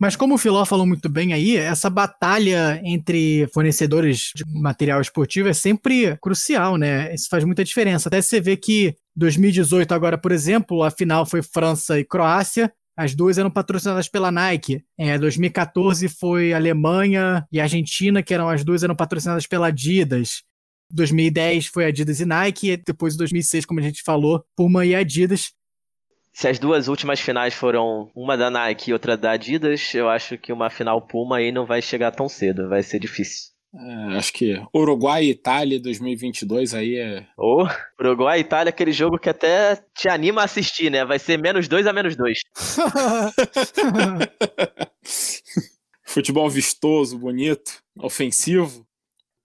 Mas como o Filó falou muito bem aí, essa batalha entre fornecedores de material esportivo é sempre crucial, né? Isso faz muita diferença. Até você vê que 2018 agora, por exemplo, a final foi França e Croácia. As duas eram patrocinadas pela Nike. É, 2014 foi Alemanha e Argentina, que eram as duas eram patrocinadas pela Adidas. 2010 foi Adidas e Nike, e depois 2006, como a gente falou, Puma e Adidas. Se as duas últimas finais foram uma da Nike e outra da Adidas, eu acho que uma final Puma aí não vai chegar tão cedo, vai ser difícil. É, acho que Uruguai e Itália 2022 aí é. Ou Uruguai e Itália, aquele jogo que até te anima a assistir, né? Vai ser menos dois a menos dois. [LAUGHS] Futebol vistoso, bonito, ofensivo.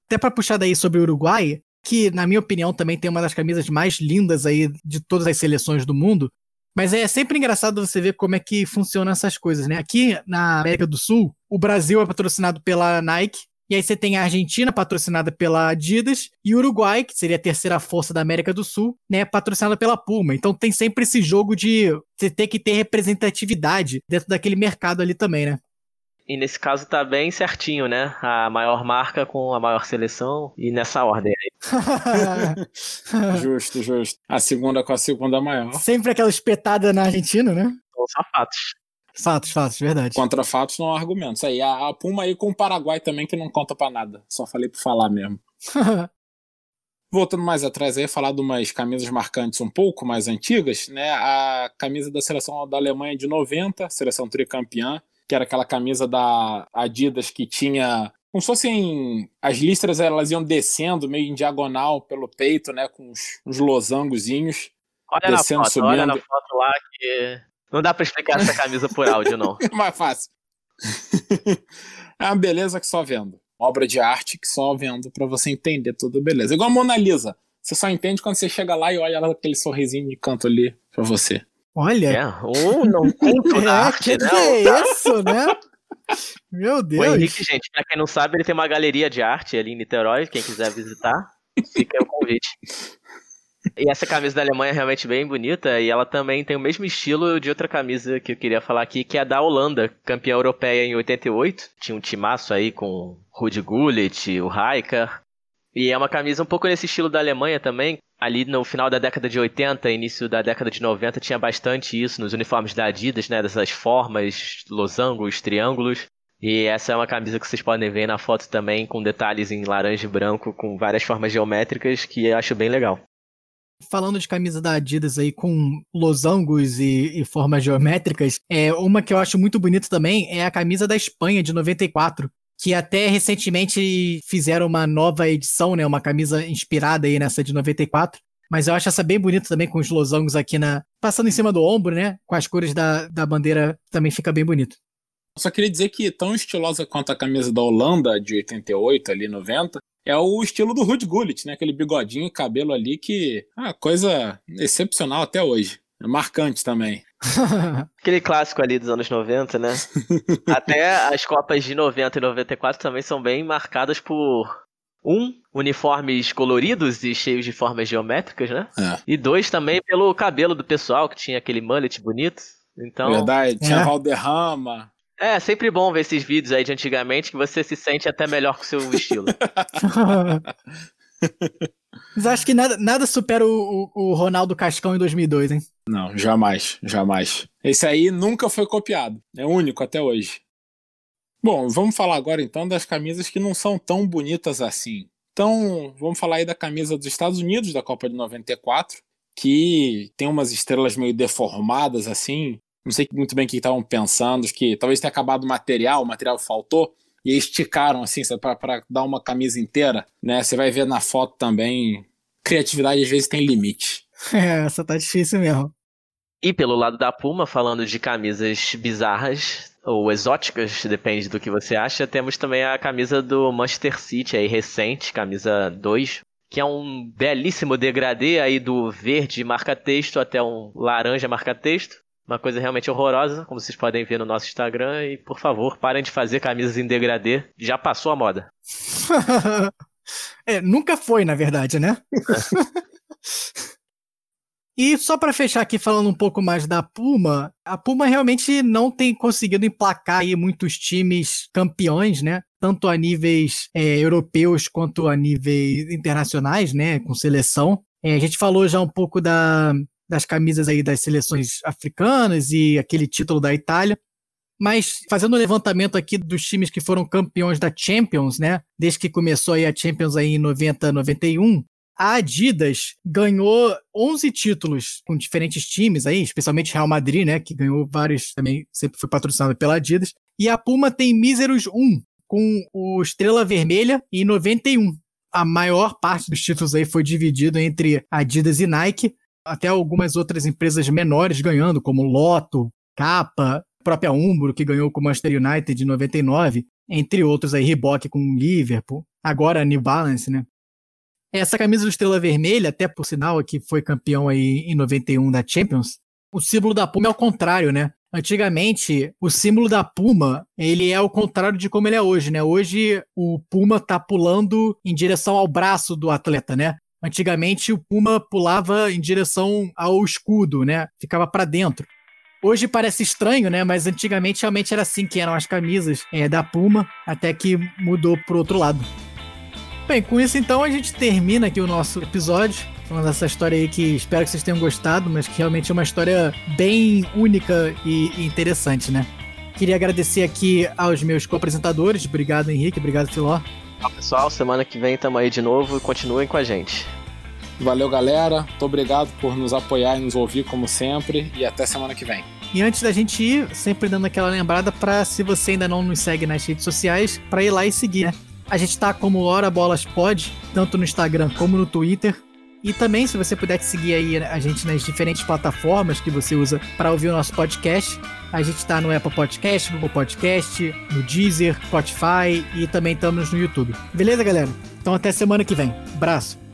Até para puxar daí sobre o Uruguai, que na minha opinião também tem uma das camisas mais lindas aí de todas as seleções do mundo. Mas é sempre engraçado você ver como é que funcionam essas coisas, né? Aqui na América do Sul, o Brasil é patrocinado pela Nike, e aí você tem a Argentina, patrocinada pela Adidas, e o Uruguai, que seria a terceira força da América do Sul, né, patrocinada pela Puma. Então tem sempre esse jogo de você ter que ter representatividade dentro daquele mercado ali também, né? E nesse caso tá bem certinho, né? A maior marca com a maior seleção e nessa ordem aí. [LAUGHS] justo, justo. A segunda com a segunda maior. Sempre aquela espetada na Argentina, né? São sapatos. Fatos, fatos, verdade. Contra fatos não há argumentos. Aí a, a Puma aí com o Paraguai também que não conta para nada. Só falei por falar mesmo. [LAUGHS] Voltando mais atrás aí, falar de umas camisas marcantes um pouco mais antigas, né? A camisa da seleção da Alemanha de 90, seleção tricampeã, que era aquela camisa da Adidas que tinha como se fossem as listras elas iam descendo meio em diagonal pelo peito, né, com uns, uns losangozinhos. Olha descendo, na foto, subindo. olha na foto lá que não dá para explicar essa camisa por áudio não. é [LAUGHS] mais fácil. [LAUGHS] é uma beleza que só vendo. Obra de arte que só vendo para você entender tudo beleza. Igual a Mona Lisa. Você só entende quando você chega lá e olha ela aquele sorrisinho de canto ali para você. Olha. É, ou não tem toda [LAUGHS] é, arte, que né? Que é isso, né? Meu [LAUGHS] Deus. O Henrique, gente, pra quem não sabe, ele tem uma galeria de arte ali em Niterói. Quem quiser visitar, fica aí o convite. E essa camisa da Alemanha é realmente bem bonita e ela também tem o mesmo estilo de outra camisa que eu queria falar aqui, que é a da Holanda, campeã europeia em 88. Tinha um timaço aí com Rudi Gullit, o Rijkaard. E é uma camisa um pouco nesse estilo da Alemanha também. Ali no final da década de 80, início da década de 90, tinha bastante isso nos uniformes da Adidas, né? Dessas formas, losangos, triângulos. E essa é uma camisa que vocês podem ver na foto também, com detalhes em laranja e branco, com várias formas geométricas, que eu acho bem legal. Falando de camisa da Adidas aí com losangos e, e, formas geométricas, é uma que eu acho muito bonita também é a camisa da Espanha de 94, que até recentemente fizeram uma nova edição, né, uma camisa inspirada aí nessa de 94. Mas eu acho essa bem bonita também com os losangos aqui na passando em cima do ombro, né, com as cores da, da bandeira também fica bem bonito. Só queria dizer que tão estilosa quanto a camisa da Holanda de 88 ali 90, é o estilo do Rudy Gullit, né? Aquele bigodinho e cabelo ali que é uma coisa excepcional até hoje. É marcante também. [LAUGHS] Aquele clássico ali dos anos 90, né? [LAUGHS] Até as Copas de 90 e 94 também são bem marcadas por um, uniformes coloridos e cheios de formas geométricas, né? É. E dois, também pelo cabelo do pessoal, que tinha aquele mullet bonito. Então... Verdade, tinha é. Valderrama. É, sempre bom ver esses vídeos aí de antigamente que você se sente até melhor com o seu estilo. [LAUGHS] Mas acho que nada, nada supera o, o, o, Ronaldo Cascão em 2002, hein? Não, jamais, jamais. Esse aí nunca foi copiado. É único até hoje. Bom, vamos falar agora então das camisas que não são tão bonitas assim. Então, vamos falar aí da camisa dos Estados Unidos da Copa de 94, que tem umas estrelas meio deformadas assim, não sei muito bem o que estavam pensando, que talvez tenha acabado o material, o material faltou, e esticaram assim, para dar uma camisa inteira, né? Você vai ver na foto também, criatividade às vezes tem limite. [LAUGHS] É, essa tá difícil mesmo. E pelo lado da Puma, falando de camisas bizarras ou exóticas, depende do que você acha, temos também a camisa do Manchester City aí recente, camisa 2, que é um belíssimo degradê aí do verde marca-texto até um laranja marca-texto. Uma coisa realmente horrorosa, como vocês podem ver no nosso Instagram. E, por favor, parem de fazer camisas em degradê. Já passou a moda. [LAUGHS] é, nunca foi, na verdade, né? [LAUGHS] E só para fechar aqui falando um pouco mais da Puma, a Puma realmente não tem conseguido emplacar aí muitos times campeões, né? Tanto a níveis é, europeus quanto a níveis internacionais, né? Com seleção. É, a gente falou já um pouco da, das camisas aí das seleções africanas e aquele título da Itália. Mas fazendo o um levantamento aqui dos times que foram campeões da Champions, né? Desde que começou aí a Champions aí em 90, 91, a Adidas ganhou 11 títulos com diferentes times aí, especialmente Real Madrid, né, que ganhou vários também, sempre foi patrocinado pela Adidas. E a Puma tem míseros 1 com o Estrela Vermelha em 91. A maior parte dos títulos aí foi dividido entre Adidas e Nike, até algumas outras empresas menores ganhando, como Lotto, Kappa, própria Umbro, que ganhou com o Manchester United em 99, entre outros aí, Reebok com Liverpool, agora New Balance, né? Essa camisa do Estrela Vermelha, até por sinal, que foi campeão aí em 91 da Champions, o símbolo da Puma é o contrário, né? Antigamente, o símbolo da Puma, ele é o contrário de como ele é hoje, né? Hoje, o Puma tá pulando em direção ao braço do atleta, né? Antigamente, o Puma pulava em direção ao escudo, né? Ficava para dentro. Hoje parece estranho, né? Mas antigamente realmente era assim que eram as camisas é, da Puma, até que mudou pro outro lado. Bem, com isso então a gente termina aqui o nosso episódio. Falando dessa história aí que espero que vocês tenham gostado, mas que realmente é uma história bem única e interessante, né? Queria agradecer aqui aos meus co-apresentadores. Obrigado, Henrique. Obrigado, Filó. Tchau, pessoal. Semana que vem tamo aí de novo e continuem com a gente. Valeu, galera. Muito obrigado por nos apoiar e nos ouvir, como sempre. E até semana que vem. E antes da gente ir, sempre dando aquela lembrada para se você ainda não nos segue nas redes sociais, para ir lá e seguir, né? A gente tá como Hora Bolas Pod, tanto no Instagram como no Twitter. E também, se você puder seguir aí a gente nas diferentes plataformas que você usa para ouvir o nosso podcast, a gente está no Apple Podcast, Google Podcast, no Deezer, Spotify e também estamos no YouTube. Beleza, galera? Então até semana que vem. Abraço!